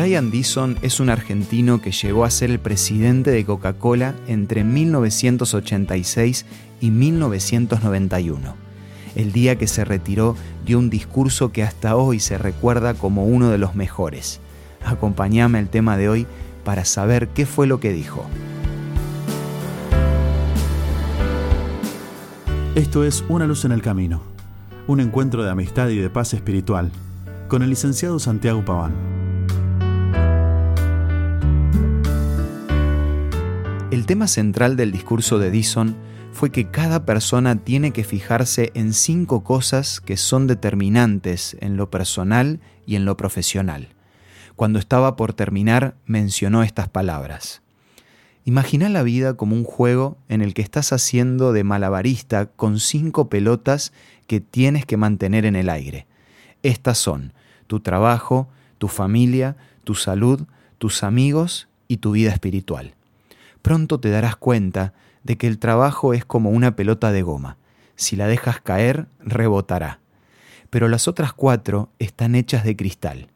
Brian Dison es un argentino que llegó a ser el presidente de Coca-Cola entre 1986 y 1991. El día que se retiró dio un discurso que hasta hoy se recuerda como uno de los mejores. Acompáñame al tema de hoy para saber qué fue lo que dijo. Esto es Una luz en el camino, un encuentro de amistad y de paz espiritual, con el licenciado Santiago Paván. El tema central del discurso de Dison fue que cada persona tiene que fijarse en cinco cosas que son determinantes en lo personal y en lo profesional. Cuando estaba por terminar, mencionó estas palabras. Imagina la vida como un juego en el que estás haciendo de malabarista con cinco pelotas que tienes que mantener en el aire. Estas son tu trabajo, tu familia, tu salud, tus amigos y tu vida espiritual pronto te darás cuenta de que el trabajo es como una pelota de goma. Si la dejas caer, rebotará. Pero las otras cuatro están hechas de cristal.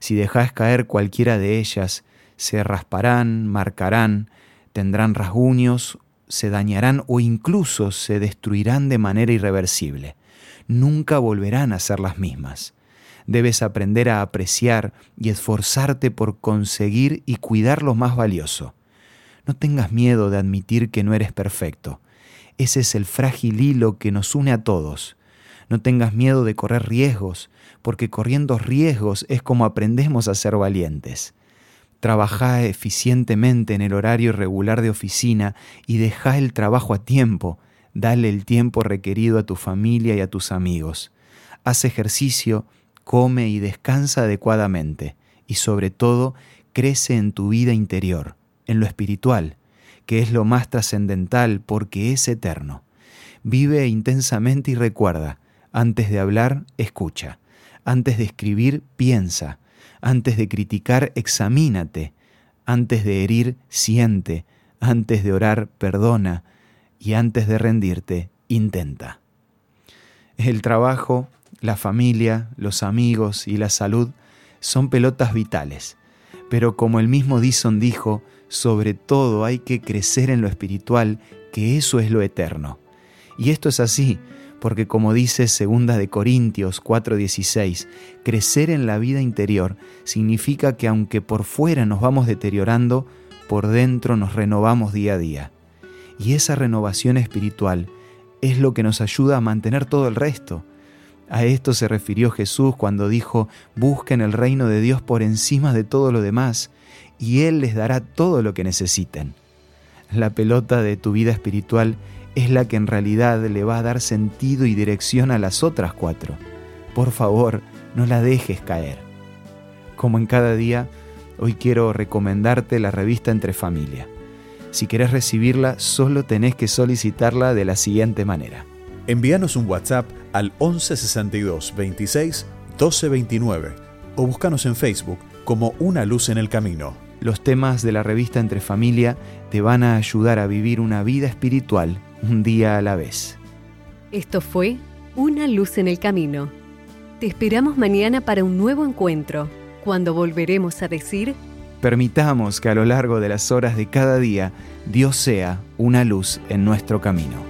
Si dejas caer cualquiera de ellas, se rasparán, marcarán, tendrán rasguños, se dañarán o incluso se destruirán de manera irreversible. Nunca volverán a ser las mismas. Debes aprender a apreciar y esforzarte por conseguir y cuidar lo más valioso. No tengas miedo de admitir que no eres perfecto. Ese es el frágil hilo que nos une a todos. No tengas miedo de correr riesgos, porque corriendo riesgos es como aprendemos a ser valientes. Trabaja eficientemente en el horario regular de oficina y deja el trabajo a tiempo. Dale el tiempo requerido a tu familia y a tus amigos. Haz ejercicio, come y descansa adecuadamente. Y sobre todo, crece en tu vida interior en lo espiritual, que es lo más trascendental porque es eterno. Vive intensamente y recuerda, antes de hablar, escucha, antes de escribir, piensa, antes de criticar, examínate, antes de herir, siente, antes de orar, perdona, y antes de rendirte, intenta. El trabajo, la familia, los amigos y la salud son pelotas vitales, pero como el mismo Dison dijo, sobre todo hay que crecer en lo espiritual, que eso es lo eterno. Y esto es así, porque como dice 2 de Corintios 4:16, crecer en la vida interior significa que aunque por fuera nos vamos deteriorando, por dentro nos renovamos día a día. Y esa renovación espiritual es lo que nos ayuda a mantener todo el resto. A esto se refirió Jesús cuando dijo, busquen el reino de Dios por encima de todo lo demás y Él les dará todo lo que necesiten. La pelota de tu vida espiritual es la que en realidad le va a dar sentido y dirección a las otras cuatro. Por favor, no la dejes caer. Como en cada día, hoy quiero recomendarte la revista Entre Familia. Si querés recibirla, solo tenés que solicitarla de la siguiente manera. Envíanos un WhatsApp al 1162 26 1229 o búscanos en Facebook como Una Luz en el Camino. Los temas de la revista Entre Familia te van a ayudar a vivir una vida espiritual un día a la vez. Esto fue Una luz en el camino. Te esperamos mañana para un nuevo encuentro, cuando volveremos a decir... Permitamos que a lo largo de las horas de cada día Dios sea una luz en nuestro camino.